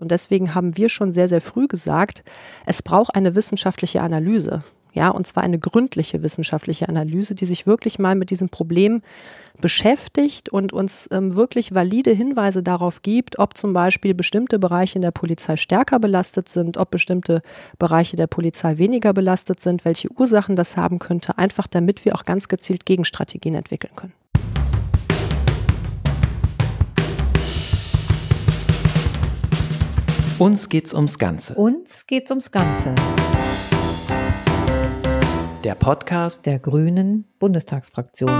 Und deswegen haben wir schon sehr, sehr früh gesagt, es braucht eine wissenschaftliche Analyse. Ja, und zwar eine gründliche wissenschaftliche Analyse, die sich wirklich mal mit diesem Problem beschäftigt und uns ähm, wirklich valide Hinweise darauf gibt, ob zum Beispiel bestimmte Bereiche in der Polizei stärker belastet sind, ob bestimmte Bereiche der Polizei weniger belastet sind, welche Ursachen das haben könnte, einfach damit wir auch ganz gezielt Gegenstrategien entwickeln können. Uns geht's ums Ganze. Uns geht's ums Ganze der Podcast der Grünen Bundestagsfraktion.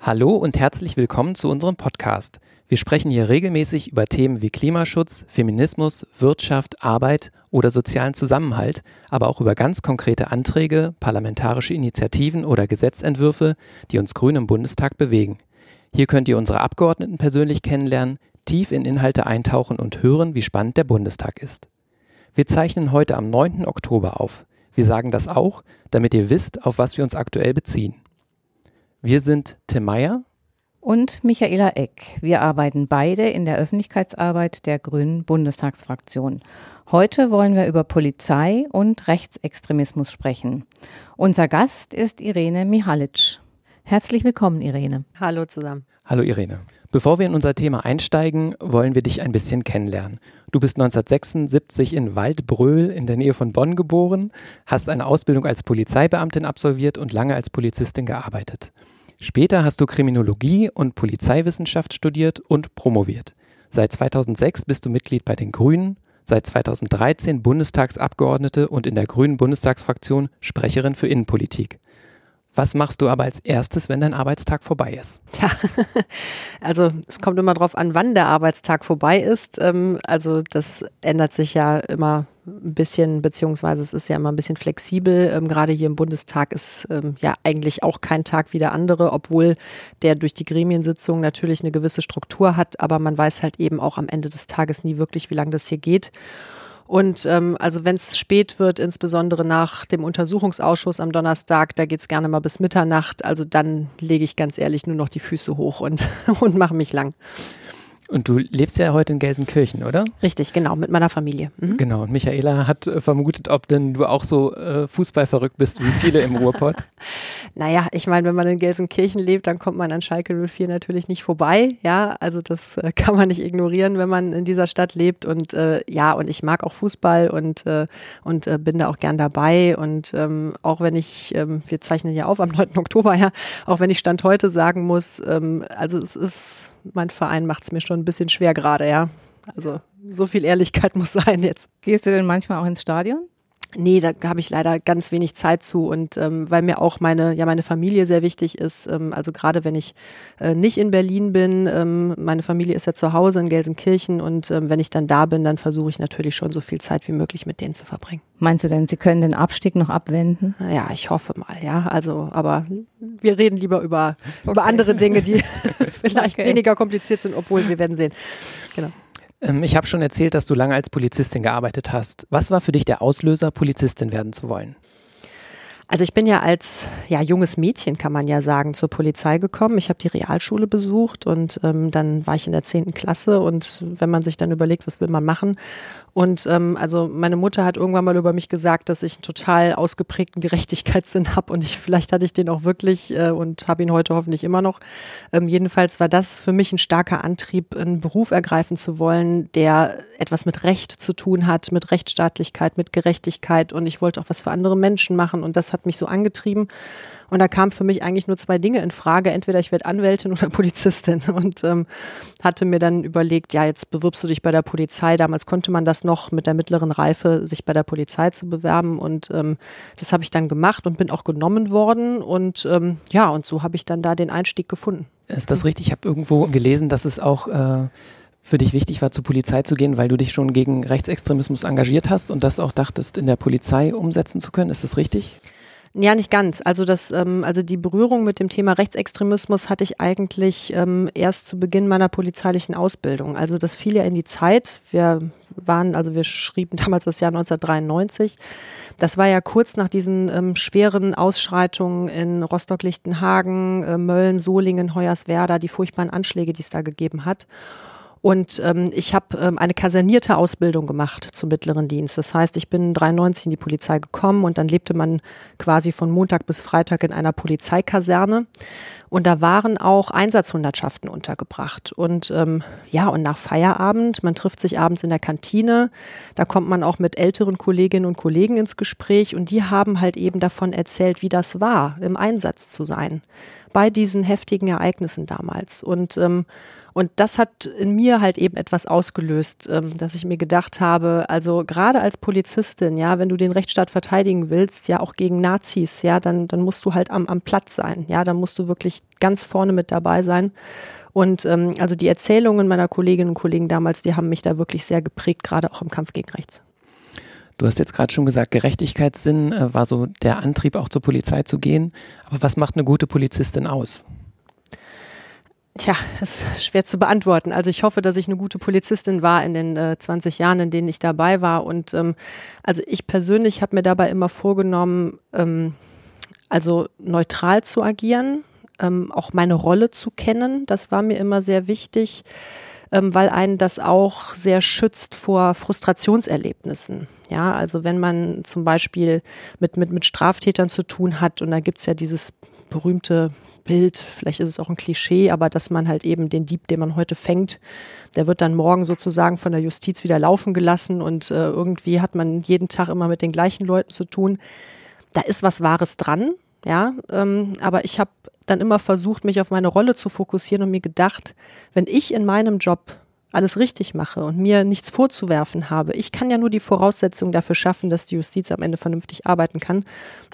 Hallo und herzlich willkommen zu unserem Podcast. Wir sprechen hier regelmäßig über Themen wie Klimaschutz, Feminismus, Wirtschaft, Arbeit oder sozialen Zusammenhalt, aber auch über ganz konkrete Anträge, parlamentarische Initiativen oder Gesetzentwürfe, die uns Grüne im Bundestag bewegen. Hier könnt ihr unsere Abgeordneten persönlich kennenlernen, tief in Inhalte eintauchen und hören, wie spannend der Bundestag ist. Wir zeichnen heute am 9. Oktober auf. Wir sagen das auch, damit ihr wisst, auf was wir uns aktuell beziehen. Wir sind Tim Meyer und Michaela Eck. Wir arbeiten beide in der Öffentlichkeitsarbeit der Grünen Bundestagsfraktion. Heute wollen wir über Polizei und Rechtsextremismus sprechen. Unser Gast ist Irene Mihalic. Herzlich willkommen, Irene. Hallo zusammen. Hallo Irene. Bevor wir in unser Thema einsteigen, wollen wir dich ein bisschen kennenlernen. Du bist 1976 in Waldbröl in der Nähe von Bonn geboren, hast eine Ausbildung als Polizeibeamtin absolviert und lange als Polizistin gearbeitet. Später hast du Kriminologie und Polizeiwissenschaft studiert und promoviert. Seit 2006 bist du Mitglied bei den Grünen, seit 2013 Bundestagsabgeordnete und in der Grünen Bundestagsfraktion Sprecherin für Innenpolitik. Was machst du aber als erstes, wenn dein Arbeitstag vorbei ist? Tja, also es kommt immer darauf an, wann der Arbeitstag vorbei ist. Ähm, also das ändert sich ja immer ein bisschen, beziehungsweise es ist ja immer ein bisschen flexibel. Ähm, gerade hier im Bundestag ist ähm, ja eigentlich auch kein Tag wie der andere, obwohl der durch die Gremiensitzung natürlich eine gewisse Struktur hat, aber man weiß halt eben auch am Ende des Tages nie wirklich, wie lange das hier geht. Und ähm, also wenn es spät wird, insbesondere nach dem Untersuchungsausschuss am Donnerstag, da geht es gerne mal bis Mitternacht. Also dann lege ich ganz ehrlich nur noch die Füße hoch und, und mache mich lang. Und du lebst ja heute in Gelsenkirchen, oder? Richtig, genau, mit meiner Familie. Mhm. Genau, und Michaela hat äh, vermutet, ob denn du auch so äh, Fußballverrückt bist wie viele im Ruhrpott. naja, ich meine, wenn man in Gelsenkirchen lebt, dann kommt man an Schalke 04 natürlich nicht vorbei. Ja, also das äh, kann man nicht ignorieren, wenn man in dieser Stadt lebt. Und äh, ja, und ich mag auch Fußball und, äh, und äh, bin da auch gern dabei. Und ähm, auch wenn ich, ähm, wir zeichnen ja auf am 9. Oktober, ja, auch wenn ich Stand heute sagen muss, ähm, also es ist, mein Verein macht es mir schon ein bisschen schwer gerade, ja. Also so viel Ehrlichkeit muss sein jetzt. Gehst du denn manchmal auch ins Stadion? Nee, da habe ich leider ganz wenig Zeit zu und ähm, weil mir auch meine, ja, meine Familie sehr wichtig ist. Ähm, also gerade wenn ich äh, nicht in Berlin bin, ähm, meine Familie ist ja zu Hause in Gelsenkirchen und ähm, wenn ich dann da bin, dann versuche ich natürlich schon so viel Zeit wie möglich mit denen zu verbringen. Meinst du denn, Sie können den Abstieg noch abwenden? Ja, ich hoffe mal, ja. Also, aber wir reden lieber über, okay. über andere Dinge, die vielleicht okay. weniger kompliziert sind, obwohl wir werden sehen. Genau. Ähm, ich habe schon erzählt, dass du lange als Polizistin gearbeitet hast. Was war für dich der Auslöser, Polizistin werden zu wollen? Also ich bin ja als ja, junges Mädchen, kann man ja sagen, zur Polizei gekommen. Ich habe die Realschule besucht und ähm, dann war ich in der zehnten Klasse und wenn man sich dann überlegt, was will man machen, und ähm, also meine Mutter hat irgendwann mal über mich gesagt, dass ich einen total ausgeprägten Gerechtigkeitssinn habe und ich vielleicht hatte ich den auch wirklich äh, und habe ihn heute hoffentlich immer noch. Ähm, jedenfalls war das für mich ein starker Antrieb, einen Beruf ergreifen zu wollen, der etwas mit Recht zu tun hat, mit Rechtsstaatlichkeit, mit Gerechtigkeit und ich wollte auch was für andere Menschen machen und das hat mich so angetrieben. Und da kamen für mich eigentlich nur zwei Dinge in Frage. Entweder ich werde Anwältin oder Polizistin. Und ähm, hatte mir dann überlegt, ja, jetzt bewirbst du dich bei der Polizei. Damals konnte man das noch mit der mittleren Reife, sich bei der Polizei zu bewerben. Und ähm, das habe ich dann gemacht und bin auch genommen worden. Und ähm, ja, und so habe ich dann da den Einstieg gefunden. Ist das richtig? Ich habe irgendwo gelesen, dass es auch äh für dich wichtig war, zur Polizei zu gehen, weil du dich schon gegen Rechtsextremismus engagiert hast und das auch dachtest, in der Polizei umsetzen zu können. Ist das richtig? Ja, nicht ganz. Also das, ähm, also die Berührung mit dem Thema Rechtsextremismus hatte ich eigentlich ähm, erst zu Beginn meiner polizeilichen Ausbildung. Also das fiel ja in die Zeit. Wir waren, also wir schrieben damals das Jahr 1993. Das war ja kurz nach diesen ähm, schweren Ausschreitungen in Rostock-Lichtenhagen, äh, Mölln, Solingen, Hoyerswerda, die furchtbaren Anschläge, die es da gegeben hat. Und ähm, ich habe ähm, eine kasernierte Ausbildung gemacht zum mittleren Dienst. Das heißt, ich bin 93 in die Polizei gekommen und dann lebte man quasi von Montag bis Freitag in einer Polizeikaserne. Und da waren auch Einsatzhundertschaften untergebracht. Und ähm, ja, und nach Feierabend, man trifft sich abends in der Kantine, da kommt man auch mit älteren Kolleginnen und Kollegen ins Gespräch und die haben halt eben davon erzählt, wie das war, im Einsatz zu sein bei diesen heftigen Ereignissen damals. Und ähm, und das hat in mir halt eben etwas ausgelöst, ähm, dass ich mir gedacht habe, also gerade als Polizistin, ja, wenn du den Rechtsstaat verteidigen willst, ja auch gegen Nazis, ja, dann, dann musst du halt am, am Platz sein, ja, dann musst du wirklich ganz vorne mit dabei sein. Und ähm, also die Erzählungen meiner Kolleginnen und Kollegen damals, die haben mich da wirklich sehr geprägt, gerade auch im Kampf gegen rechts. Du hast jetzt gerade schon gesagt, Gerechtigkeitssinn äh, war so der Antrieb, auch zur Polizei zu gehen. Aber was macht eine gute Polizistin aus? Tja, ist schwer zu beantworten. Also ich hoffe, dass ich eine gute Polizistin war in den äh, 20 Jahren, in denen ich dabei war. Und ähm, also ich persönlich habe mir dabei immer vorgenommen, ähm, also neutral zu agieren, ähm, auch meine Rolle zu kennen. Das war mir immer sehr wichtig, ähm, weil einen das auch sehr schützt vor Frustrationserlebnissen. Ja, also wenn man zum Beispiel mit, mit, mit Straftätern zu tun hat und da gibt's ja dieses berühmte Bild, vielleicht ist es auch ein Klischee, aber dass man halt eben den Dieb, den man heute fängt, der wird dann morgen sozusagen von der Justiz wieder laufen gelassen und äh, irgendwie hat man jeden Tag immer mit den gleichen Leuten zu tun. Da ist was Wahres dran, ja, ähm, aber ich habe dann immer versucht, mich auf meine Rolle zu fokussieren und mir gedacht, wenn ich in meinem Job alles richtig mache und mir nichts vorzuwerfen habe. Ich kann ja nur die Voraussetzungen dafür schaffen, dass die Justiz am Ende vernünftig arbeiten kann.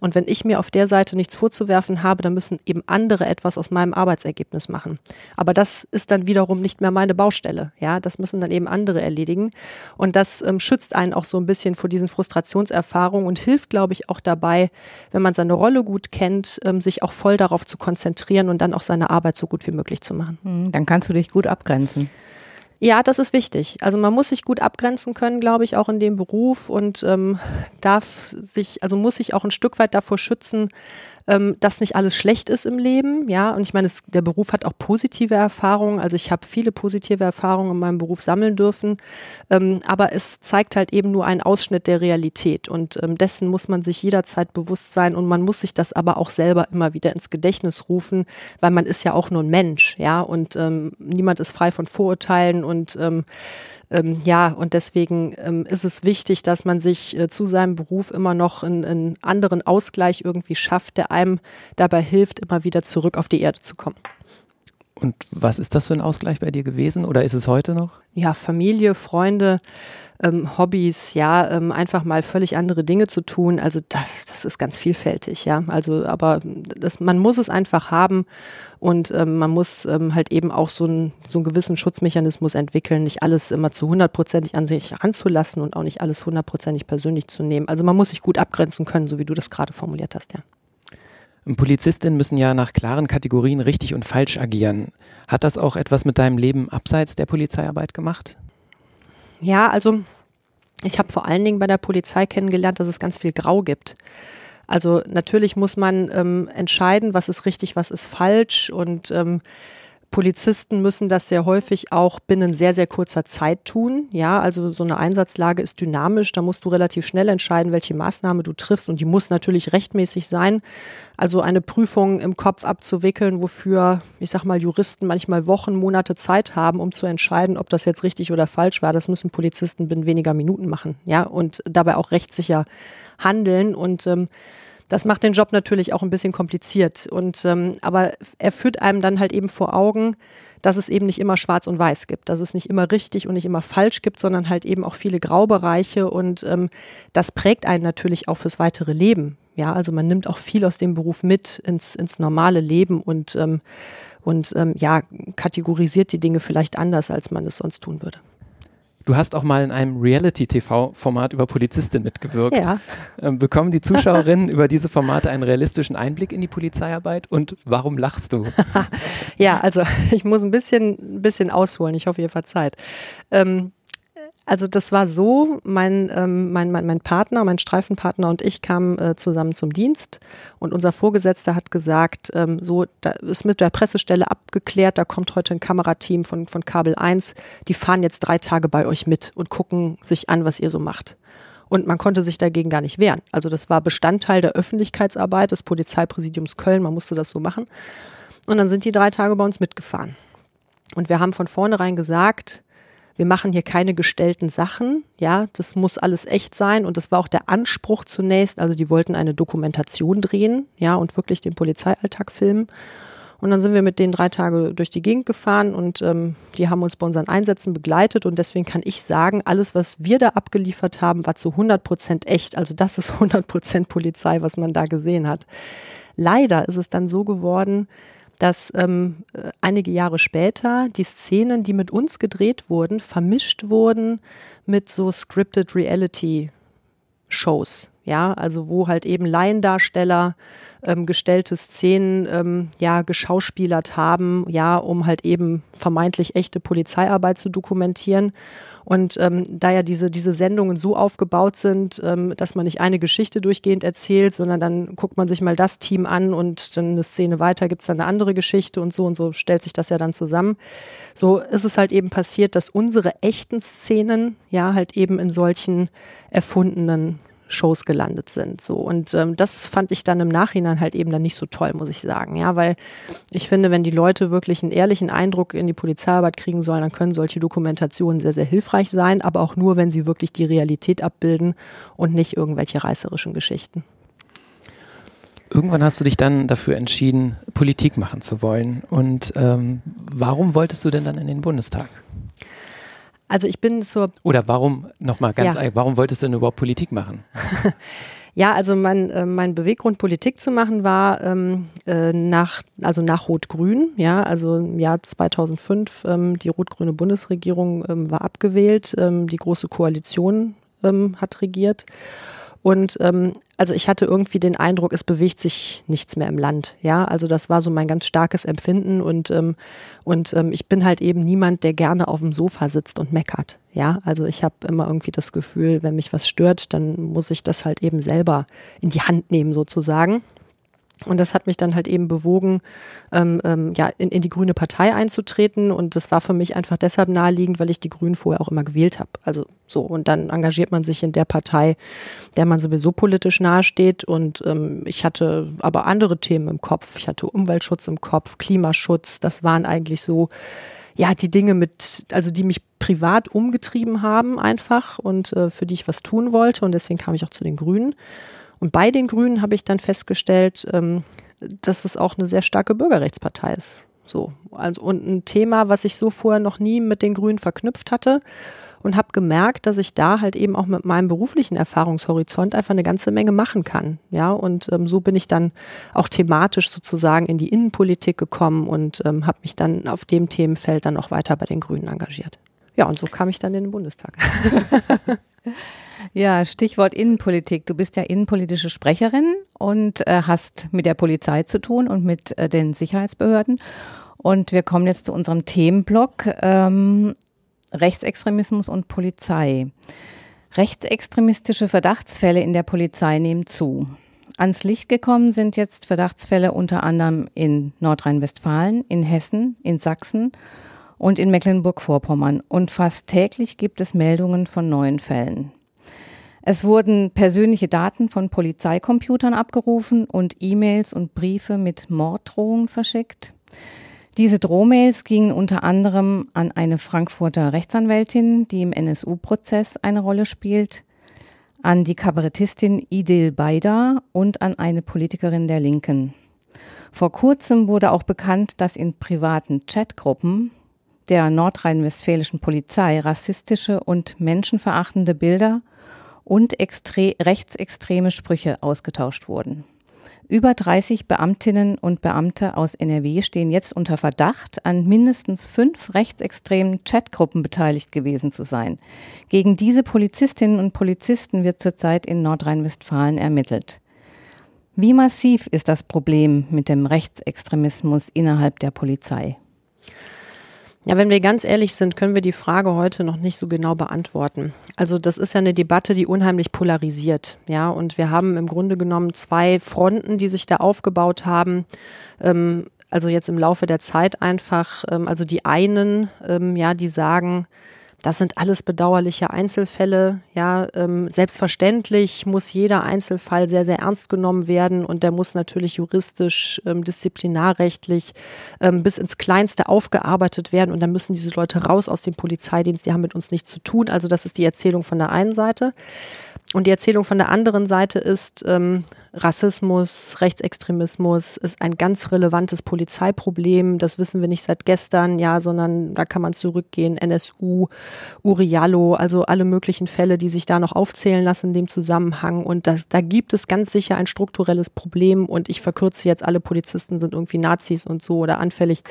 Und wenn ich mir auf der Seite nichts vorzuwerfen habe, dann müssen eben andere etwas aus meinem Arbeitsergebnis machen. Aber das ist dann wiederum nicht mehr meine Baustelle. Ja, das müssen dann eben andere erledigen. Und das ähm, schützt einen auch so ein bisschen vor diesen Frustrationserfahrungen und hilft, glaube ich, auch dabei, wenn man seine Rolle gut kennt, ähm, sich auch voll darauf zu konzentrieren und dann auch seine Arbeit so gut wie möglich zu machen. Hm, dann kannst du dich gut abgrenzen. Ja, das ist wichtig. Also man muss sich gut abgrenzen können, glaube ich, auch in dem Beruf und ähm, darf sich, also muss sich auch ein Stück weit davor schützen, ähm, dass nicht alles schlecht ist im Leben. Ja, und ich meine, es, der Beruf hat auch positive Erfahrungen. Also ich habe viele positive Erfahrungen in meinem Beruf sammeln dürfen. Ähm, aber es zeigt halt eben nur einen Ausschnitt der Realität. Und ähm, dessen muss man sich jederzeit bewusst sein. Und man muss sich das aber auch selber immer wieder ins Gedächtnis rufen, weil man ist ja auch nur ein Mensch. Ja, und ähm, niemand ist frei von Vorurteilen und ähm, ja, und deswegen ähm, ist es wichtig, dass man sich äh, zu seinem Beruf immer noch einen, einen anderen Ausgleich irgendwie schafft, der einem dabei hilft, immer wieder zurück auf die Erde zu kommen. Und was ist das für ein Ausgleich bei dir gewesen oder ist es heute noch? Ja, Familie, Freunde, ähm, Hobbys, ja, ähm, einfach mal völlig andere Dinge zu tun. Also das, das ist ganz vielfältig, ja. Also, aber das, man muss es einfach haben und ähm, man muss ähm, halt eben auch so, ein, so einen gewissen Schutzmechanismus entwickeln, nicht alles immer zu hundertprozentig an sich ranzulassen und auch nicht alles hundertprozentig persönlich zu nehmen. Also man muss sich gut abgrenzen können, so wie du das gerade formuliert hast, ja. Polizistinnen müssen ja nach klaren Kategorien richtig und falsch agieren. Hat das auch etwas mit deinem Leben abseits der Polizeiarbeit gemacht? Ja, also ich habe vor allen Dingen bei der Polizei kennengelernt, dass es ganz viel Grau gibt. Also natürlich muss man ähm, entscheiden, was ist richtig, was ist falsch und ähm, Polizisten müssen das sehr häufig auch binnen sehr, sehr kurzer Zeit tun. Ja, also so eine Einsatzlage ist dynamisch. Da musst du relativ schnell entscheiden, welche Maßnahme du triffst. Und die muss natürlich rechtmäßig sein. Also eine Prüfung im Kopf abzuwickeln, wofür, ich sag mal, Juristen manchmal Wochen, Monate Zeit haben, um zu entscheiden, ob das jetzt richtig oder falsch war. Das müssen Polizisten binnen weniger Minuten machen. Ja, und dabei auch rechtssicher handeln. Und ähm, das macht den Job natürlich auch ein bisschen kompliziert. Und ähm, aber er führt einem dann halt eben vor Augen, dass es eben nicht immer schwarz und weiß gibt, dass es nicht immer richtig und nicht immer falsch gibt, sondern halt eben auch viele Graubereiche und ähm, das prägt einen natürlich auch fürs weitere Leben. Ja, also man nimmt auch viel aus dem Beruf mit ins, ins normale Leben und, ähm, und ähm, ja, kategorisiert die Dinge vielleicht anders, als man es sonst tun würde. Du hast auch mal in einem Reality-TV-Format über Polizistin mitgewirkt. Ja. Ähm, bekommen die Zuschauerinnen über diese Formate einen realistischen Einblick in die Polizeiarbeit und warum lachst du? ja, also ich muss ein bisschen, ein bisschen ausholen. Ich hoffe, ihr verzeiht. Ähm, Also das war so, mein, ähm, mein, mein, mein Partner, mein Streifenpartner und ich kamen äh, zusammen zum Dienst und unser Vorgesetzter hat gesagt, ähm, so, da ist mit der Pressestelle abgeklärt, da kommt heute ein Kamerateam von, von Kabel 1, die fahren jetzt drei Tage bei euch mit und gucken sich an, was ihr so macht. Und man konnte sich dagegen gar nicht wehren. Also das war Bestandteil der Öffentlichkeitsarbeit des Polizeipräsidiums Köln, man musste das so machen. Und dann sind die drei Tage bei uns mitgefahren. Und wir haben von vornherein gesagt, wir machen hier keine gestellten Sachen, ja, das muss alles echt sein und das war auch der Anspruch zunächst, also die wollten eine Dokumentation drehen, ja, und wirklich den Polizeialltag filmen. Und dann sind wir mit denen drei Tage durch die Gegend gefahren und ähm, die haben uns bei unseren Einsätzen begleitet und deswegen kann ich sagen, alles, was wir da abgeliefert haben, war zu 100 Prozent echt. Also das ist 100 Prozent Polizei, was man da gesehen hat. Leider ist es dann so geworden, dass ähm, äh, einige Jahre später die Szenen, die mit uns gedreht wurden, vermischt wurden mit so scripted Reality Shows. Ja, also wo halt eben Laiendarsteller ähm, gestellte Szenen ähm, ja geschauspielert haben, ja, um halt eben vermeintlich echte Polizeiarbeit zu dokumentieren. Und ähm, da ja diese, diese Sendungen so aufgebaut sind, ähm, dass man nicht eine Geschichte durchgehend erzählt, sondern dann guckt man sich mal das Team an und dann eine Szene weiter gibt es dann eine andere Geschichte und so und so stellt sich das ja dann zusammen. So ist es halt eben passiert, dass unsere echten Szenen ja halt eben in solchen erfundenen Shows gelandet sind. So und ähm, das fand ich dann im Nachhinein halt eben dann nicht so toll, muss ich sagen. Ja, weil ich finde, wenn die Leute wirklich einen ehrlichen Eindruck in die Polizeiarbeit kriegen sollen, dann können solche Dokumentationen sehr, sehr hilfreich sein, aber auch nur, wenn sie wirklich die Realität abbilden und nicht irgendwelche reißerischen Geschichten. Irgendwann hast du dich dann dafür entschieden, Politik machen zu wollen. Und ähm, warum wolltest du denn dann in den Bundestag? Also ich bin zur. Oder warum, nochmal ganz ja. warum wolltest du denn überhaupt Politik machen? ja, also mein, äh, mein Beweggrund, Politik zu machen, war ähm, äh, nach, also nach Rot-Grün, ja, also im Jahr 2005, ähm, die rot-grüne Bundesregierung ähm, war abgewählt, ähm, die Große Koalition ähm, hat regiert. Und ähm, also ich hatte irgendwie den Eindruck, es bewegt sich nichts mehr im Land. Ja, also das war so mein ganz starkes Empfinden und ähm, und ähm, ich bin halt eben niemand, der gerne auf dem Sofa sitzt und meckert. Ja, also ich habe immer irgendwie das Gefühl, wenn mich was stört, dann muss ich das halt eben selber in die Hand nehmen sozusagen. Und das hat mich dann halt eben bewogen, ähm, ähm, ja, in, in die Grüne Partei einzutreten. Und das war für mich einfach deshalb naheliegend, weil ich die Grünen vorher auch immer gewählt habe. Also so. Und dann engagiert man sich in der Partei, der man sowieso politisch nahesteht. Und ähm, ich hatte aber andere Themen im Kopf. Ich hatte Umweltschutz im Kopf, Klimaschutz. Das waren eigentlich so, ja, die Dinge mit, also die mich privat umgetrieben haben einfach und äh, für die ich was tun wollte. Und deswegen kam ich auch zu den Grünen. Und bei den Grünen habe ich dann festgestellt, ähm, dass es auch eine sehr starke Bürgerrechtspartei ist. So, also und ein Thema, was ich so vorher noch nie mit den Grünen verknüpft hatte und habe gemerkt, dass ich da halt eben auch mit meinem beruflichen Erfahrungshorizont einfach eine ganze Menge machen kann. Ja, und ähm, so bin ich dann auch thematisch sozusagen in die Innenpolitik gekommen und ähm, habe mich dann auf dem Themenfeld dann auch weiter bei den Grünen engagiert. Ja, und so kam ich dann in den Bundestag. Ja, Stichwort Innenpolitik. Du bist ja innenpolitische Sprecherin und äh, hast mit der Polizei zu tun und mit äh, den Sicherheitsbehörden. Und wir kommen jetzt zu unserem Themenblock ähm, Rechtsextremismus und Polizei. Rechtsextremistische Verdachtsfälle in der Polizei nehmen zu. Ans Licht gekommen sind jetzt Verdachtsfälle unter anderem in Nordrhein-Westfalen, in Hessen, in Sachsen und in Mecklenburg-Vorpommern. Und fast täglich gibt es Meldungen von neuen Fällen. Es wurden persönliche Daten von Polizeicomputern abgerufen und E-Mails und Briefe mit Morddrohungen verschickt. Diese Drohmails gingen unter anderem an eine Frankfurter Rechtsanwältin, die im NSU-Prozess eine Rolle spielt, an die Kabarettistin Idil Baida und an eine Politikerin der Linken. Vor kurzem wurde auch bekannt, dass in privaten Chatgruppen der nordrhein-westfälischen Polizei rassistische und menschenverachtende Bilder und rechtsextreme Sprüche ausgetauscht wurden. Über 30 Beamtinnen und Beamte aus NRW stehen jetzt unter Verdacht, an mindestens fünf rechtsextremen Chatgruppen beteiligt gewesen zu sein. Gegen diese Polizistinnen und Polizisten wird zurzeit in Nordrhein-Westfalen ermittelt. Wie massiv ist das Problem mit dem Rechtsextremismus innerhalb der Polizei? Ja, wenn wir ganz ehrlich sind, können wir die Frage heute noch nicht so genau beantworten. Also das ist ja eine Debatte, die unheimlich polarisiert. Ja, und wir haben im Grunde genommen zwei Fronten, die sich da aufgebaut haben. Ähm, also jetzt im Laufe der Zeit einfach, ähm, also die einen, ähm, ja, die sagen, das sind alles bedauerliche Einzelfälle. Ja, ähm, selbstverständlich muss jeder Einzelfall sehr, sehr ernst genommen werden und der muss natürlich juristisch, ähm, disziplinarrechtlich ähm, bis ins Kleinste aufgearbeitet werden und dann müssen diese Leute raus aus dem Polizeidienst. Die haben mit uns nichts zu tun. Also das ist die Erzählung von der einen Seite. Und die Erzählung von der anderen Seite ist, ähm, Rassismus, Rechtsextremismus ist ein ganz relevantes Polizeiproblem. Das wissen wir nicht seit gestern, ja, sondern da kann man zurückgehen. NSU, Uriallo, also alle möglichen Fälle, die sich da noch aufzählen lassen in dem Zusammenhang. Und das, da gibt es ganz sicher ein strukturelles Problem. Und ich verkürze jetzt, alle Polizisten sind irgendwie Nazis und so oder anfällig.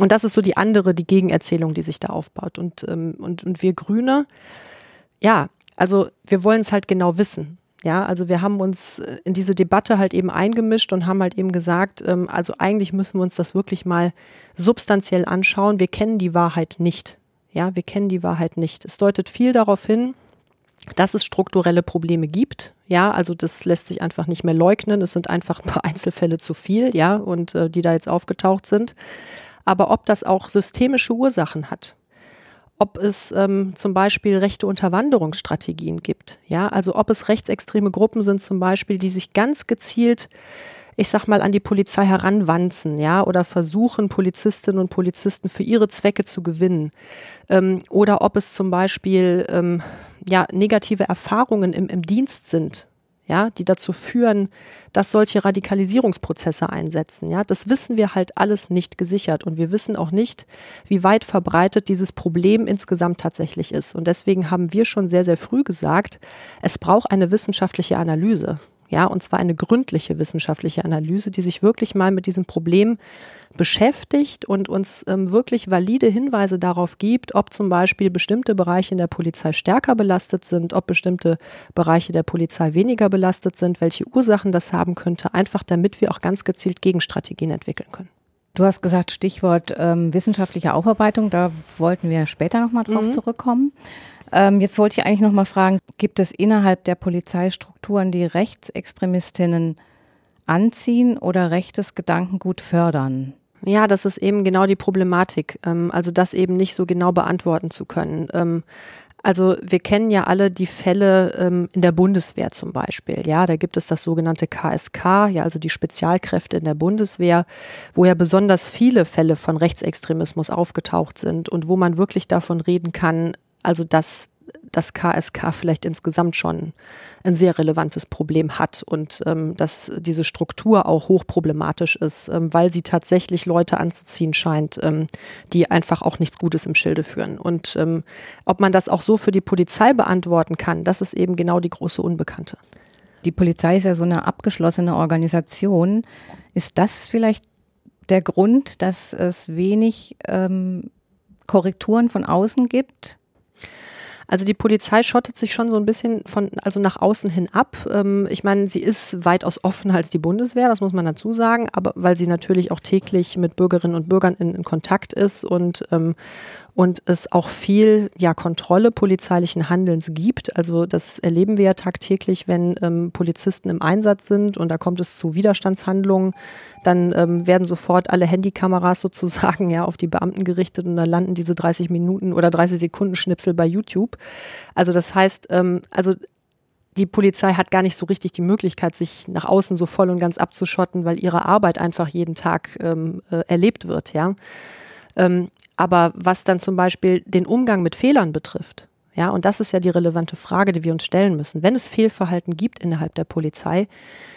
Und das ist so die andere, die Gegenerzählung, die sich da aufbaut. Und, ähm, und, und wir Grüne, ja, also wir wollen es halt genau wissen. Ja, also wir haben uns äh, in diese Debatte halt eben eingemischt und haben halt eben gesagt, ähm, also eigentlich müssen wir uns das wirklich mal substanziell anschauen. Wir kennen die Wahrheit nicht. Ja, wir kennen die Wahrheit nicht. Es deutet viel darauf hin, dass es strukturelle Probleme gibt. Ja, also das lässt sich einfach nicht mehr leugnen. Es sind einfach ein paar Einzelfälle zu viel, ja, und äh, die da jetzt aufgetaucht sind. Aber ob das auch systemische Ursachen hat, ob es ähm, zum Beispiel rechte Unterwanderungsstrategien gibt. Ja, also ob es rechtsextreme Gruppen sind zum Beispiel, die sich ganz gezielt, ich sag mal, an die Polizei heranwanzen, ja, oder versuchen, Polizistinnen und Polizisten für ihre Zwecke zu gewinnen. Ähm, oder ob es zum Beispiel ähm, ja, negative Erfahrungen im, im Dienst sind, ja, die dazu führen, dass solche Radikalisierungsprozesse einsetzen. Ja, das wissen wir halt alles nicht gesichert und wir wissen auch nicht, wie weit verbreitet dieses Problem insgesamt tatsächlich ist. Und deswegen haben wir schon sehr, sehr früh gesagt, es braucht eine wissenschaftliche Analyse. Ja, und zwar eine gründliche wissenschaftliche Analyse, die sich wirklich mal mit diesem Problem beschäftigt und uns ähm, wirklich valide Hinweise darauf gibt, ob zum Beispiel bestimmte Bereiche in der Polizei stärker belastet sind, ob bestimmte Bereiche der Polizei weniger belastet sind, welche Ursachen das haben könnte, einfach damit wir auch ganz gezielt Gegenstrategien entwickeln können. Du hast gesagt, Stichwort ähm, wissenschaftliche Aufarbeitung, da wollten wir später nochmal drauf mhm. zurückkommen. Ähm, jetzt wollte ich eigentlich noch mal fragen, gibt es innerhalb der Polizeistrukturen, die Rechtsextremistinnen anziehen oder rechtes Gedankengut fördern? Ja, das ist eben genau die Problematik, ähm, also das eben nicht so genau beantworten zu können. Ähm, also wir kennen ja alle die Fälle ähm, in der Bundeswehr zum Beispiel. Ja, da gibt es das sogenannte KSK, ja, also die Spezialkräfte in der Bundeswehr, wo ja besonders viele Fälle von Rechtsextremismus aufgetaucht sind und wo man wirklich davon reden kann, also dass das KSK vielleicht insgesamt schon ein sehr relevantes Problem hat und ähm, dass diese Struktur auch hochproblematisch ist, ähm, weil sie tatsächlich Leute anzuziehen scheint, ähm, die einfach auch nichts Gutes im Schilde führen. Und ähm, ob man das auch so für die Polizei beantworten kann, das ist eben genau die große Unbekannte. Die Polizei ist ja so eine abgeschlossene Organisation. Ist das vielleicht der Grund, dass es wenig ähm, Korrekturen von außen gibt? Also die Polizei schottet sich schon so ein bisschen von, also nach außen hin ab. Ähm, ich meine, sie ist weitaus offener als die Bundeswehr, das muss man dazu sagen, aber weil sie natürlich auch täglich mit Bürgerinnen und Bürgern in, in Kontakt ist und ähm, und es auch viel ja, Kontrolle polizeilichen Handelns gibt. Also das erleben wir ja tagtäglich, wenn ähm, Polizisten im Einsatz sind und da kommt es zu Widerstandshandlungen, dann ähm, werden sofort alle Handykameras sozusagen ja auf die Beamten gerichtet und dann landen diese 30 Minuten oder 30 Sekunden Schnipsel bei YouTube. Also das heißt, ähm, also die Polizei hat gar nicht so richtig die Möglichkeit, sich nach außen so voll und ganz abzuschotten, weil ihre Arbeit einfach jeden Tag ähm, äh, erlebt wird, ja. Ähm, aber was dann zum Beispiel den Umgang mit Fehlern betrifft, ja, und das ist ja die relevante Frage, die wir uns stellen müssen. Wenn es Fehlverhalten gibt innerhalb der Polizei,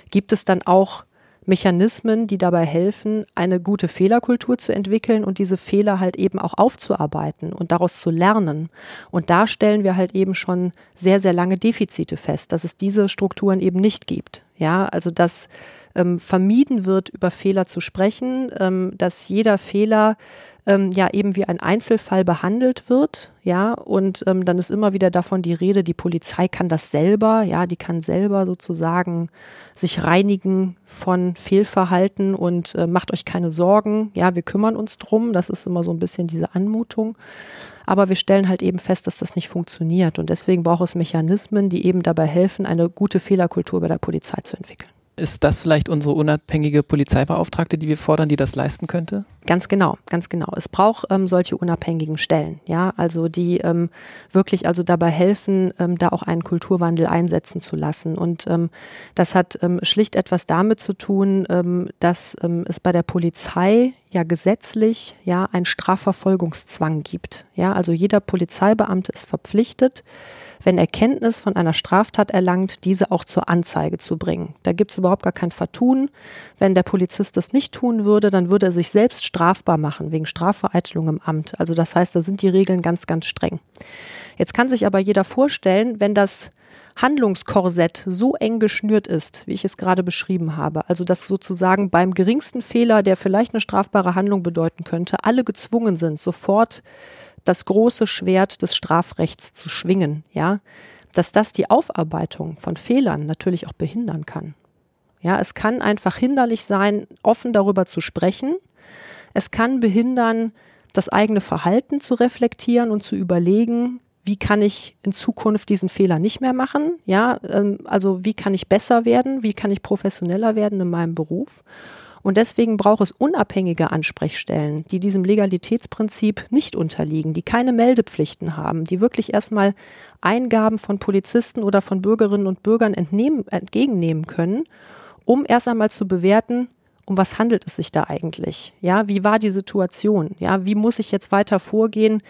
gibt es dann auch Mechanismen, die dabei helfen, eine gute Fehlerkultur zu entwickeln und diese Fehler halt eben auch aufzuarbeiten und daraus zu lernen. Und da stellen wir halt eben schon sehr, sehr lange Defizite fest, dass es diese Strukturen eben nicht gibt. Ja, also dass ähm, vermieden wird, über Fehler zu sprechen, ähm, dass jeder Fehler ähm, ja eben wie ein Einzelfall behandelt wird, ja, und ähm, dann ist immer wieder davon die Rede, die Polizei kann das selber, ja, die kann selber sozusagen sich reinigen von Fehlverhalten und äh, macht euch keine Sorgen, ja, wir kümmern uns drum, das ist immer so ein bisschen diese Anmutung. Aber wir stellen halt eben fest, dass das nicht funktioniert. Und deswegen braucht es Mechanismen, die eben dabei helfen, eine gute Fehlerkultur bei der Polizei zu entwickeln. Ist das vielleicht unsere unabhängige Polizeibeauftragte, die wir fordern, die das leisten könnte? Ganz genau, ganz genau. Es braucht ähm, solche unabhängigen Stellen, ja, also die ähm, wirklich also dabei helfen, ähm, da auch einen Kulturwandel einsetzen zu lassen. Und ähm, das hat ähm, schlicht etwas damit zu tun, ähm, dass es bei der Polizei ja gesetzlich ja einen Strafverfolgungszwang gibt. Ja, also jeder Polizeibeamte ist verpflichtet, wenn er Kenntnis von einer Straftat erlangt, diese auch zur Anzeige zu bringen. Da gibt es überhaupt gar kein Vertun. Wenn der Polizist das nicht tun würde, dann würde er sich selbst strafbar machen wegen Strafvereitelung im Amt. Also das heißt, da sind die Regeln ganz, ganz streng. Jetzt kann sich aber jeder vorstellen, wenn das Handlungskorsett so eng geschnürt ist, wie ich es gerade beschrieben habe, also dass sozusagen beim geringsten Fehler, der vielleicht eine strafbare Handlung bedeuten könnte, alle gezwungen sind, sofort das große Schwert des Strafrechts zu schwingen, ja, dass das die Aufarbeitung von Fehlern natürlich auch behindern kann. Ja, es kann einfach hinderlich sein, offen darüber zu sprechen. Es kann behindern, das eigene Verhalten zu reflektieren und zu überlegen, wie kann ich in Zukunft diesen Fehler nicht mehr machen? Ja, ähm, also wie kann ich besser werden? Wie kann ich professioneller werden in meinem Beruf? Und deswegen braucht es unabhängige Ansprechstellen, die diesem Legalitätsprinzip nicht unterliegen, die keine Meldepflichten haben, die wirklich erstmal Eingaben von Polizisten oder von Bürgerinnen und Bürgern entnehmen, entgegennehmen können, um erst einmal zu bewerten, um was handelt es sich da eigentlich? Ja, wie war die Situation? Ja, wie muss ich jetzt weiter vorgehen,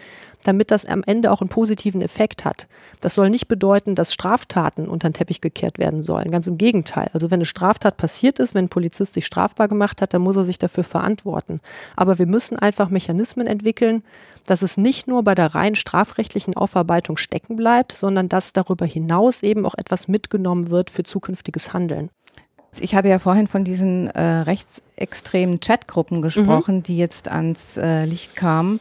damit das am Ende auch einen positiven Effekt hat? Das soll nicht bedeuten, dass Straftaten unter den Teppich gekehrt werden sollen. Ganz im Gegenteil. Also wenn eine Straftat passiert ist, wenn ein Polizist sich strafbar gemacht hat, dann muss er sich dafür verantworten. Aber wir müssen einfach Mechanismen entwickeln, dass es nicht nur bei der rein strafrechtlichen Aufarbeitung stecken bleibt, sondern dass darüber hinaus eben auch etwas mitgenommen wird für zukünftiges Handeln. Ich hatte ja vorhin von diesen äh, rechtsextremen Chatgruppen gesprochen, mhm. die jetzt ans äh, Licht kamen.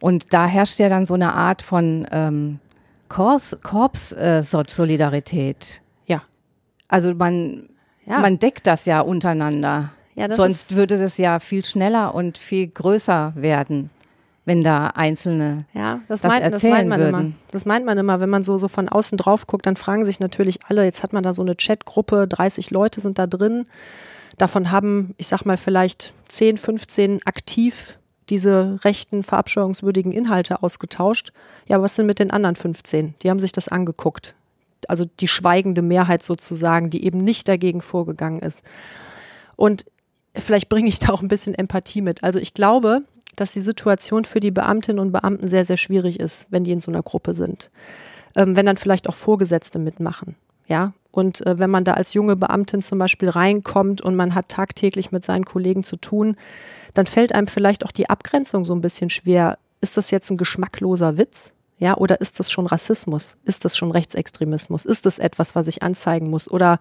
Und da herrscht ja dann so eine Art von ähm, Korps, Korps-Solidarität. Äh, ja. Also man, ja. man deckt das ja untereinander. Ja, Sonst würde das ja viel schneller und viel größer werden wenn da Einzelne ja, das, das, meint, das meint man würden. immer. Das meint man immer, wenn man so, so von außen drauf guckt, dann fragen sich natürlich alle, jetzt hat man da so eine Chatgruppe, 30 Leute sind da drin. Davon haben, ich sag mal, vielleicht 10, 15 aktiv diese rechten, verabscheuungswürdigen Inhalte ausgetauscht. Ja, was sind mit den anderen 15? Die haben sich das angeguckt. Also die schweigende Mehrheit sozusagen, die eben nicht dagegen vorgegangen ist. Und vielleicht bringe ich da auch ein bisschen Empathie mit. Also ich glaube, dass die Situation für die Beamtinnen und Beamten sehr, sehr schwierig ist, wenn die in so einer Gruppe sind. Ähm, wenn dann vielleicht auch Vorgesetzte mitmachen. Ja, und äh, wenn man da als junge Beamtin zum Beispiel reinkommt und man hat tagtäglich mit seinen Kollegen zu tun, dann fällt einem vielleicht auch die Abgrenzung so ein bisschen schwer. Ist das jetzt ein geschmackloser Witz? Ja, oder ist das schon Rassismus? Ist das schon Rechtsextremismus? Ist das etwas, was ich anzeigen muss? Oder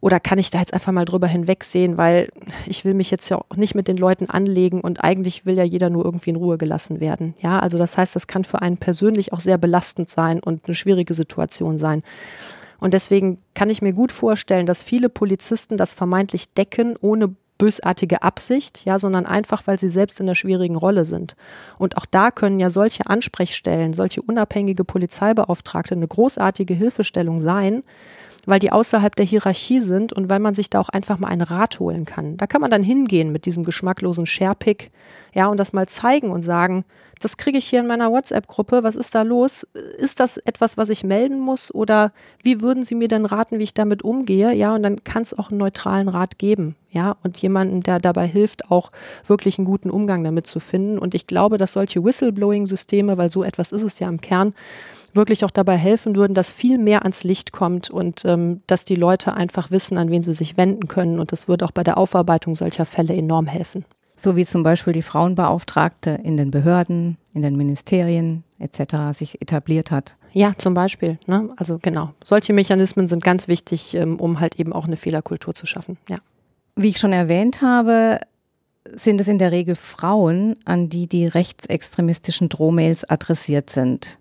oder kann ich da jetzt einfach mal drüber hinwegsehen, weil ich will mich jetzt ja auch nicht mit den Leuten anlegen und eigentlich will ja jeder nur irgendwie in Ruhe gelassen werden. Ja, also das heißt, das kann für einen persönlich auch sehr belastend sein und eine schwierige Situation sein. Und deswegen kann ich mir gut vorstellen, dass viele Polizisten das vermeintlich decken, ohne bösartige Absicht, ja, sondern einfach, weil sie selbst in einer schwierigen Rolle sind. Und auch da können ja solche Ansprechstellen, solche unabhängige Polizeibeauftragte eine großartige Hilfestellung sein, weil die außerhalb der Hierarchie sind und weil man sich da auch einfach mal einen Rat holen kann. Da kann man dann hingehen mit diesem geschmacklosen Sharepick, ja, und das mal zeigen und sagen, das kriege ich hier in meiner WhatsApp-Gruppe, was ist da los? Ist das etwas, was ich melden muss oder wie würden Sie mir denn raten, wie ich damit umgehe? Ja, und dann kann es auch einen neutralen Rat geben, ja, und jemanden, der dabei hilft, auch wirklich einen guten Umgang damit zu finden. Und ich glaube, dass solche Whistleblowing-Systeme, weil so etwas ist es ja im Kern, wirklich auch dabei helfen würden, dass viel mehr ans Licht kommt und ähm, dass die Leute einfach wissen, an wen sie sich wenden können. Und das würde auch bei der Aufarbeitung solcher Fälle enorm helfen. So wie zum Beispiel die Frauenbeauftragte in den Behörden, in den Ministerien etc. sich etabliert hat. Ja, zum Beispiel. Ne? Also genau. Solche Mechanismen sind ganz wichtig, ähm, um halt eben auch eine Fehlerkultur zu schaffen. Ja. Wie ich schon erwähnt habe, sind es in der Regel Frauen, an die die rechtsextremistischen Drohmails adressiert sind.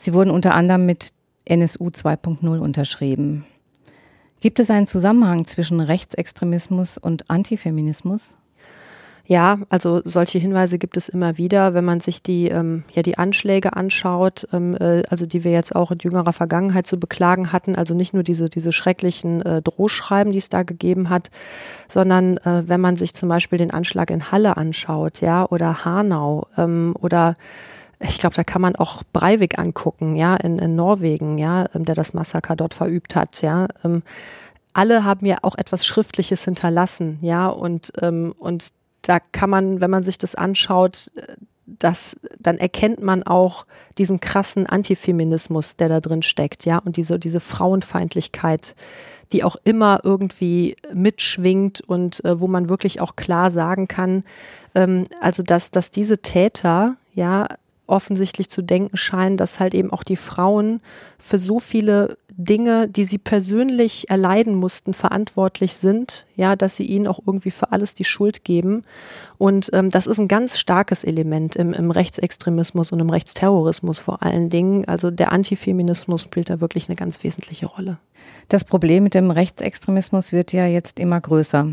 Sie wurden unter anderem mit NSU 2.0 unterschrieben. Gibt es einen Zusammenhang zwischen Rechtsextremismus und Antifeminismus? Ja, also solche Hinweise gibt es immer wieder, wenn man sich die, ähm, ja, die Anschläge anschaut, ähm, äh, also die wir jetzt auch in jüngerer Vergangenheit zu beklagen hatten, also nicht nur diese, diese schrecklichen äh, Drohschreiben, die es da gegeben hat, sondern äh, wenn man sich zum Beispiel den Anschlag in Halle anschaut, ja, oder Hanau ähm, oder ich glaube, da kann man auch Breivik angucken, ja, in, in Norwegen, ja, ähm, der das Massaker dort verübt hat, ja. Ähm, alle haben ja auch etwas Schriftliches hinterlassen, ja, und, ähm, und da kann man, wenn man sich das anschaut, das, dann erkennt man auch diesen krassen Antifeminismus, der da drin steckt, ja, und diese, diese Frauenfeindlichkeit, die auch immer irgendwie mitschwingt und äh, wo man wirklich auch klar sagen kann, ähm, also dass, dass diese Täter, ja, offensichtlich zu denken scheinen, dass halt eben auch die Frauen für so viele Dinge, die sie persönlich erleiden mussten, verantwortlich sind, ja, dass sie ihnen auch irgendwie für alles die Schuld geben. Und ähm, das ist ein ganz starkes Element im, im Rechtsextremismus und im Rechtsterrorismus vor allen Dingen. Also der Antifeminismus spielt da wirklich eine ganz wesentliche Rolle. Das Problem mit dem Rechtsextremismus wird ja jetzt immer größer,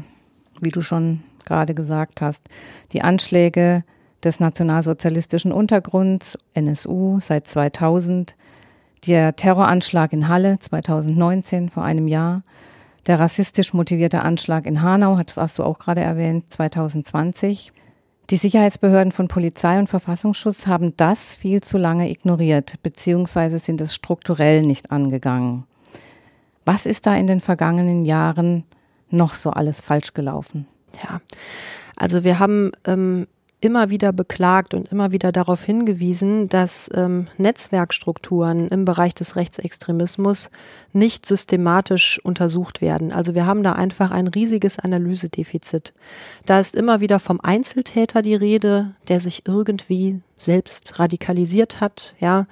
wie du schon gerade gesagt hast. Die Anschläge des nationalsozialistischen Untergrunds, NSU, seit 2000, der Terroranschlag in Halle 2019, vor einem Jahr, der rassistisch motivierte Anschlag in Hanau, hast du auch gerade erwähnt, 2020. Die Sicherheitsbehörden von Polizei und Verfassungsschutz haben das viel zu lange ignoriert, beziehungsweise sind es strukturell nicht angegangen. Was ist da in den vergangenen Jahren noch so alles falsch gelaufen? Ja, also wir haben ähm, immer wieder beklagt und immer wieder darauf hingewiesen, dass ähm, Netzwerkstrukturen im Bereich des Rechtsextremismus nicht systematisch untersucht werden. Also wir haben da einfach ein riesiges Analysedefizit. Da ist immer wieder vom Einzeltäter die Rede, der sich irgendwie selbst radikalisiert hat, ja,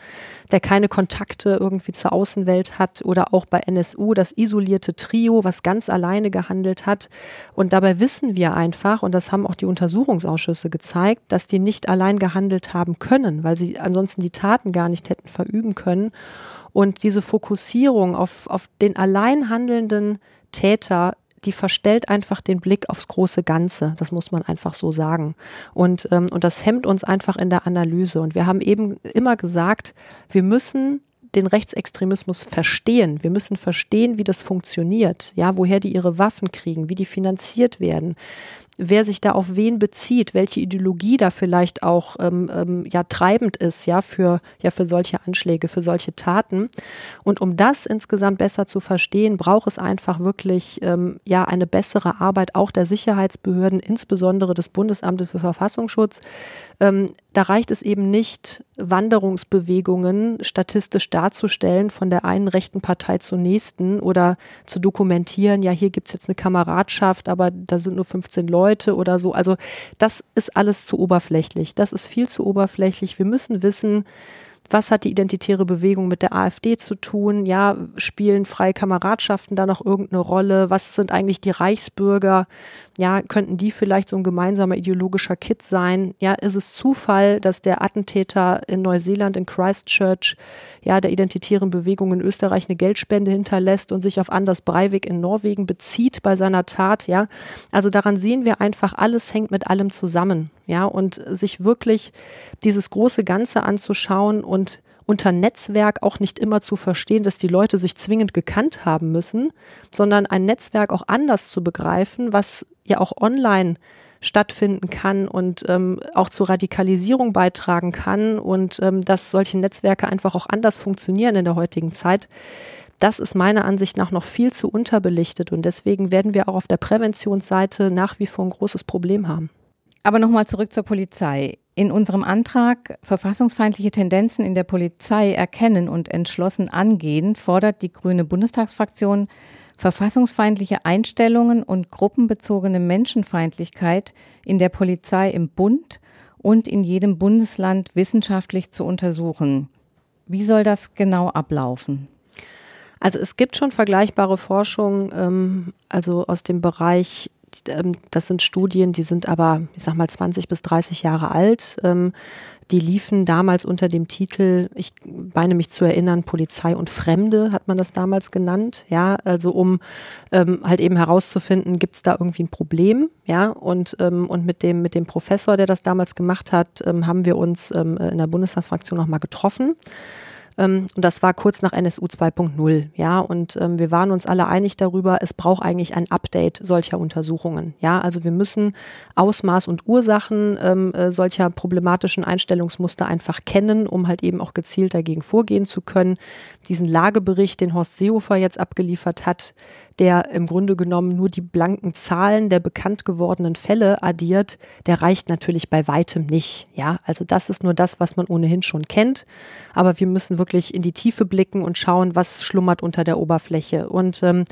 der keine Kontakte irgendwie zur Außenwelt hat oder auch bei NSU das isolierte Trio, was ganz alleine gehandelt hat. Und dabei wissen wir einfach, und das haben auch die Untersuchungsausschüsse gezeigt, dass die nicht allein gehandelt haben können, weil sie ansonsten die Taten gar nicht hätten verüben können. Und diese Fokussierung auf, auf den allein handelnden Täter die verstellt einfach den Blick aufs große Ganze. Das muss man einfach so sagen. Und, ähm, und das hemmt uns einfach in der Analyse. Und wir haben eben immer gesagt, wir müssen den Rechtsextremismus verstehen. Wir müssen verstehen, wie das funktioniert, ja, woher die ihre Waffen kriegen, wie die finanziert werden, wer sich da auf wen bezieht, welche Ideologie da vielleicht auch ähm, ähm, ja treibend ist, ja für ja für solche Anschläge, für solche Taten. Und um das insgesamt besser zu verstehen, braucht es einfach wirklich ähm, ja eine bessere Arbeit auch der Sicherheitsbehörden, insbesondere des Bundesamtes für Verfassungsschutz. Ähm, da reicht es eben nicht, Wanderungsbewegungen statistisch darzustellen von der einen rechten Partei zur nächsten oder zu dokumentieren, ja, hier gibt's jetzt eine Kameradschaft, aber da sind nur 15 Leute oder so. Also das ist alles zu oberflächlich. Das ist viel zu oberflächlich. Wir müssen wissen, was hat die identitäre Bewegung mit der AfD zu tun? Ja, spielen freie Kameradschaften da noch irgendeine Rolle? Was sind eigentlich die Reichsbürger? Ja, könnten die vielleicht so ein gemeinsamer ideologischer Kit sein? Ja, ist es Zufall, dass der Attentäter in Neuseeland in Christchurch ja der identitären Bewegung in Österreich eine Geldspende hinterlässt und sich auf Anders Breivik in Norwegen bezieht bei seiner Tat? Ja, also daran sehen wir einfach, alles hängt mit allem zusammen. Ja, und sich wirklich dieses große Ganze anzuschauen und unter Netzwerk auch nicht immer zu verstehen, dass die Leute sich zwingend gekannt haben müssen, sondern ein Netzwerk auch anders zu begreifen, was ja auch online stattfinden kann und ähm, auch zur Radikalisierung beitragen kann und ähm, dass solche Netzwerke einfach auch anders funktionieren in der heutigen Zeit. Das ist meiner Ansicht nach noch viel zu unterbelichtet und deswegen werden wir auch auf der Präventionsseite nach wie vor ein großes Problem haben. Aber nochmal zurück zur Polizei. In unserem Antrag Verfassungsfeindliche Tendenzen in der Polizei erkennen und entschlossen angehen, fordert die Grüne Bundestagsfraktion verfassungsfeindliche Einstellungen und gruppenbezogene Menschenfeindlichkeit in der Polizei im Bund und in jedem Bundesland wissenschaftlich zu untersuchen. Wie soll das genau ablaufen? Also es gibt schon vergleichbare Forschung, ähm, also aus dem Bereich das sind Studien, die sind aber, ich sag mal, 20 bis 30 Jahre alt. Ähm, die liefen damals unter dem Titel, ich meine mich zu erinnern, Polizei und Fremde hat man das damals genannt. Ja, also um ähm, halt eben herauszufinden, gibt es da irgendwie ein Problem. Ja, und, ähm, und mit dem, mit dem Professor, der das damals gemacht hat, ähm, haben wir uns ähm, in der Bundestagsfraktion nochmal getroffen. Ähm, und das war kurz nach NSU 2.0. Ja, und ähm, wir waren uns alle einig darüber, es braucht eigentlich ein Update solcher Untersuchungen. Ja, also wir müssen Ausmaß und Ursachen ähm, äh, solcher problematischen Einstellungsmuster einfach kennen, um halt eben auch gezielt dagegen vorgehen zu können. Diesen Lagebericht, den Horst Seehofer jetzt abgeliefert hat, der im Grunde genommen nur die blanken Zahlen der bekannt gewordenen Fälle addiert, der reicht natürlich bei weitem nicht. Ja, also das ist nur das, was man ohnehin schon kennt. Aber wir müssen wirklich in die Tiefe blicken und schauen, was schlummert unter der Oberfläche. Und ähm,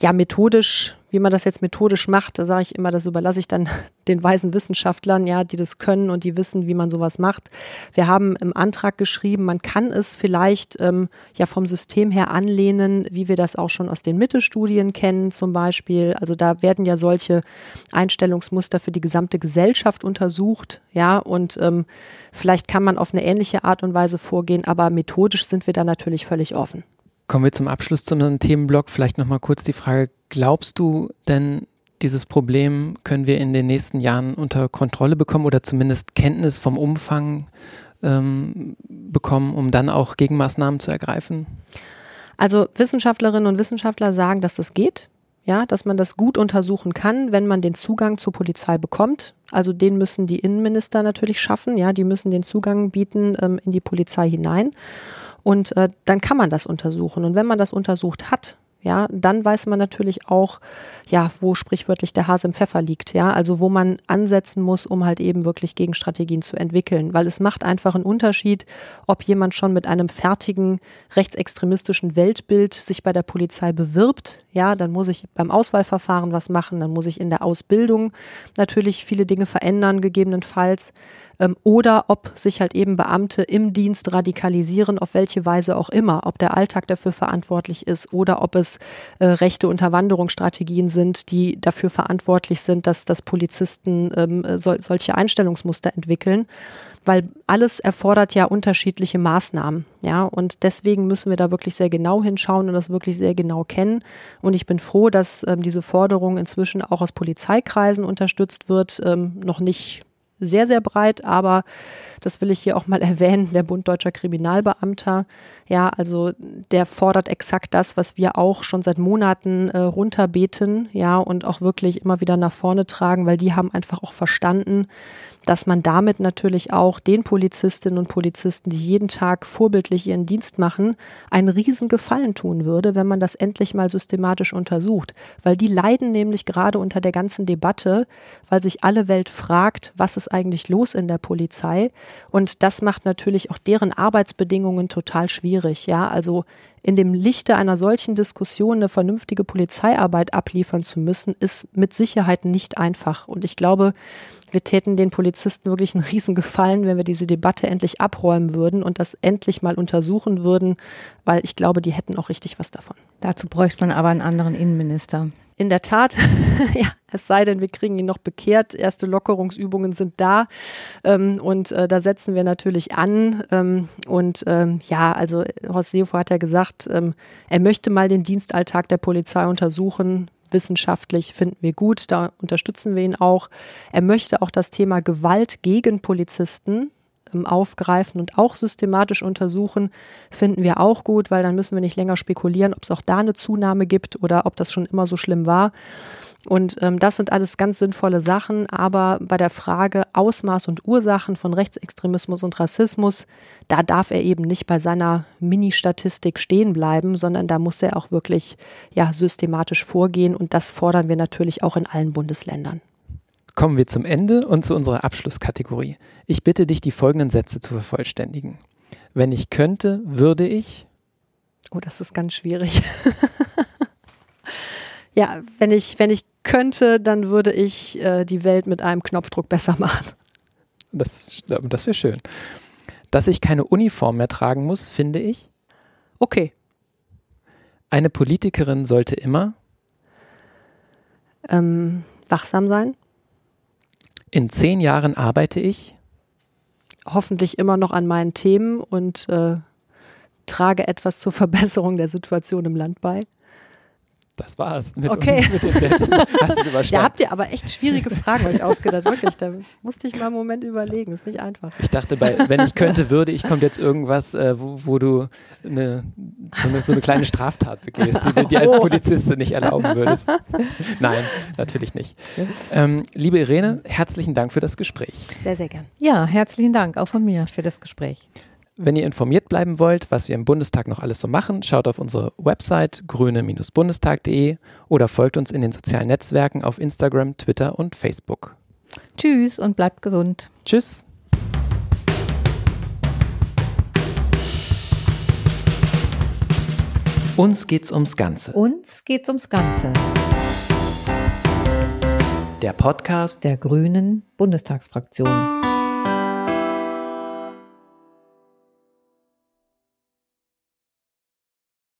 ja, methodisch wie man das jetzt methodisch macht, da sage ich immer, das überlasse ich dann den weisen Wissenschaftlern, ja, die das können und die wissen, wie man sowas macht. Wir haben im Antrag geschrieben, man kann es vielleicht ähm, ja vom System her anlehnen, wie wir das auch schon aus den Mittelstudien kennen, zum Beispiel. Also da werden ja solche Einstellungsmuster für die gesamte Gesellschaft untersucht, ja, und ähm, vielleicht kann man auf eine ähnliche Art und Weise vorgehen, aber methodisch sind wir da natürlich völlig offen. Kommen wir zum Abschluss zu unserem Themenblock. Vielleicht nochmal kurz die Frage, glaubst du denn, dieses Problem können wir in den nächsten Jahren unter Kontrolle bekommen oder zumindest Kenntnis vom Umfang ähm, bekommen, um dann auch Gegenmaßnahmen zu ergreifen? Also Wissenschaftlerinnen und Wissenschaftler sagen, dass das geht. Ja, dass man das gut untersuchen kann, wenn man den Zugang zur Polizei bekommt. Also den müssen die Innenminister natürlich schaffen. Ja, die müssen den Zugang bieten ähm, in die Polizei hinein. Und äh, dann kann man das untersuchen. Und wenn man das untersucht hat, ja, dann weiß man natürlich auch, ja, wo sprichwörtlich der Hase im Pfeffer liegt, ja, also wo man ansetzen muss, um halt eben wirklich Gegenstrategien zu entwickeln, weil es macht einfach einen Unterschied, ob jemand schon mit einem fertigen rechtsextremistischen Weltbild sich bei der Polizei bewirbt, ja, dann muss ich beim Auswahlverfahren was machen, dann muss ich in der Ausbildung natürlich viele Dinge verändern, gegebenenfalls ähm, oder ob sich halt eben Beamte im Dienst radikalisieren, auf welche Weise auch immer, ob der Alltag dafür verantwortlich ist oder ob es äh, rechte Unterwanderungsstrategien sind, die dafür verantwortlich sind, dass, dass Polizisten ähm, sol solche Einstellungsmuster entwickeln weil alles erfordert ja unterschiedliche Maßnahmen. Ja, und deswegen müssen wir da wirklich sehr genau hinschauen und das wirklich sehr genau kennen. Und ich bin froh, dass ähm, diese Forderung inzwischen auch aus Polizeikreisen unterstützt wird. Ähm, noch nicht sehr, sehr breit, aber das will ich hier auch mal erwähnen, der Bund Deutscher Kriminalbeamter, ja, also der fordert exakt das, was wir auch schon seit Monaten äh, runterbeten, ja, und auch wirklich immer wieder nach vorne tragen, weil die haben einfach auch verstanden, dass man damit natürlich auch den Polizistinnen und Polizisten, die jeden Tag vorbildlich ihren Dienst machen, einen riesen Gefallen tun würde, wenn man das endlich mal systematisch untersucht. Weil die leiden nämlich gerade unter der ganzen Debatte, weil sich alle Welt fragt, was ist eigentlich los in der Polizei? Und das macht natürlich auch deren Arbeitsbedingungen total schwierig. Ja, also in dem Lichte einer solchen Diskussion eine vernünftige Polizeiarbeit abliefern zu müssen, ist mit Sicherheit nicht einfach. Und ich glaube, wir täten den Polizisten wirklich einen Riesengefallen, wenn wir diese Debatte endlich abräumen würden und das endlich mal untersuchen würden, weil ich glaube, die hätten auch richtig was davon. Dazu bräuchte man aber einen anderen Innenminister. In der Tat, ja, es sei denn, wir kriegen ihn noch bekehrt. Erste Lockerungsübungen sind da ähm, und äh, da setzen wir natürlich an. Ähm, und ähm, ja, also Horst Seehofer hat ja gesagt, ähm, er möchte mal den Dienstalltag der Polizei untersuchen wissenschaftlich finden wir gut, da unterstützen wir ihn auch. Er möchte auch das Thema Gewalt gegen Polizisten aufgreifen und auch systematisch untersuchen, finden wir auch gut, weil dann müssen wir nicht länger spekulieren, ob es auch da eine Zunahme gibt oder ob das schon immer so schlimm war. Und ähm, das sind alles ganz sinnvolle Sachen, aber bei der Frage Ausmaß und Ursachen von Rechtsextremismus und Rassismus, da darf er eben nicht bei seiner Mini-Statistik stehen bleiben, sondern da muss er auch wirklich ja, systematisch vorgehen und das fordern wir natürlich auch in allen Bundesländern. Kommen wir zum Ende und zu unserer Abschlusskategorie. Ich bitte dich, die folgenden Sätze zu vervollständigen. Wenn ich könnte, würde ich. Oh, das ist ganz schwierig. ja, wenn ich, wenn ich könnte, dann würde ich äh, die Welt mit einem Knopfdruck besser machen. Das, das wäre schön. Dass ich keine Uniform mehr tragen muss, finde ich. Okay. Eine Politikerin sollte immer Ähm, wachsam sein. In zehn Jahren arbeite ich. Hoffentlich immer noch an meinen Themen und äh, trage etwas zur Verbesserung der Situation im Land bei. Das war's. Mit, Okay. mit den. Hast Da habt ihr aber echt schwierige Fragen euch ausgedacht. Wirklich, da musste ich mal einen Moment überlegen. Ist nicht einfach. Ich dachte, bei, wenn ich könnte, würde ich, kommt jetzt irgendwas, äh, wo, wo du eine, so, eine, so eine kleine Straftat begehst, die du dir als Oh. Polizistin nicht erlauben würdest. Nein, natürlich nicht. Ähm, liebe Irene, herzlichen Dank für das Gespräch. Sehr, sehr gern. Ja, herzlichen Dank auch von mir für das Gespräch. Wenn ihr informiert bleiben wollt, was wir im Bundestag noch alles so machen, schaut auf unsere Website grüne-bundestag.de oder folgt uns in den sozialen Netzwerken auf Instagram, Twitter und Facebook. Tschüss und bleibt gesund. Tschüss. Uns geht's ums Ganze. Uns geht's ums Ganze. Der Podcast Der Grünen Bundestagsfraktion.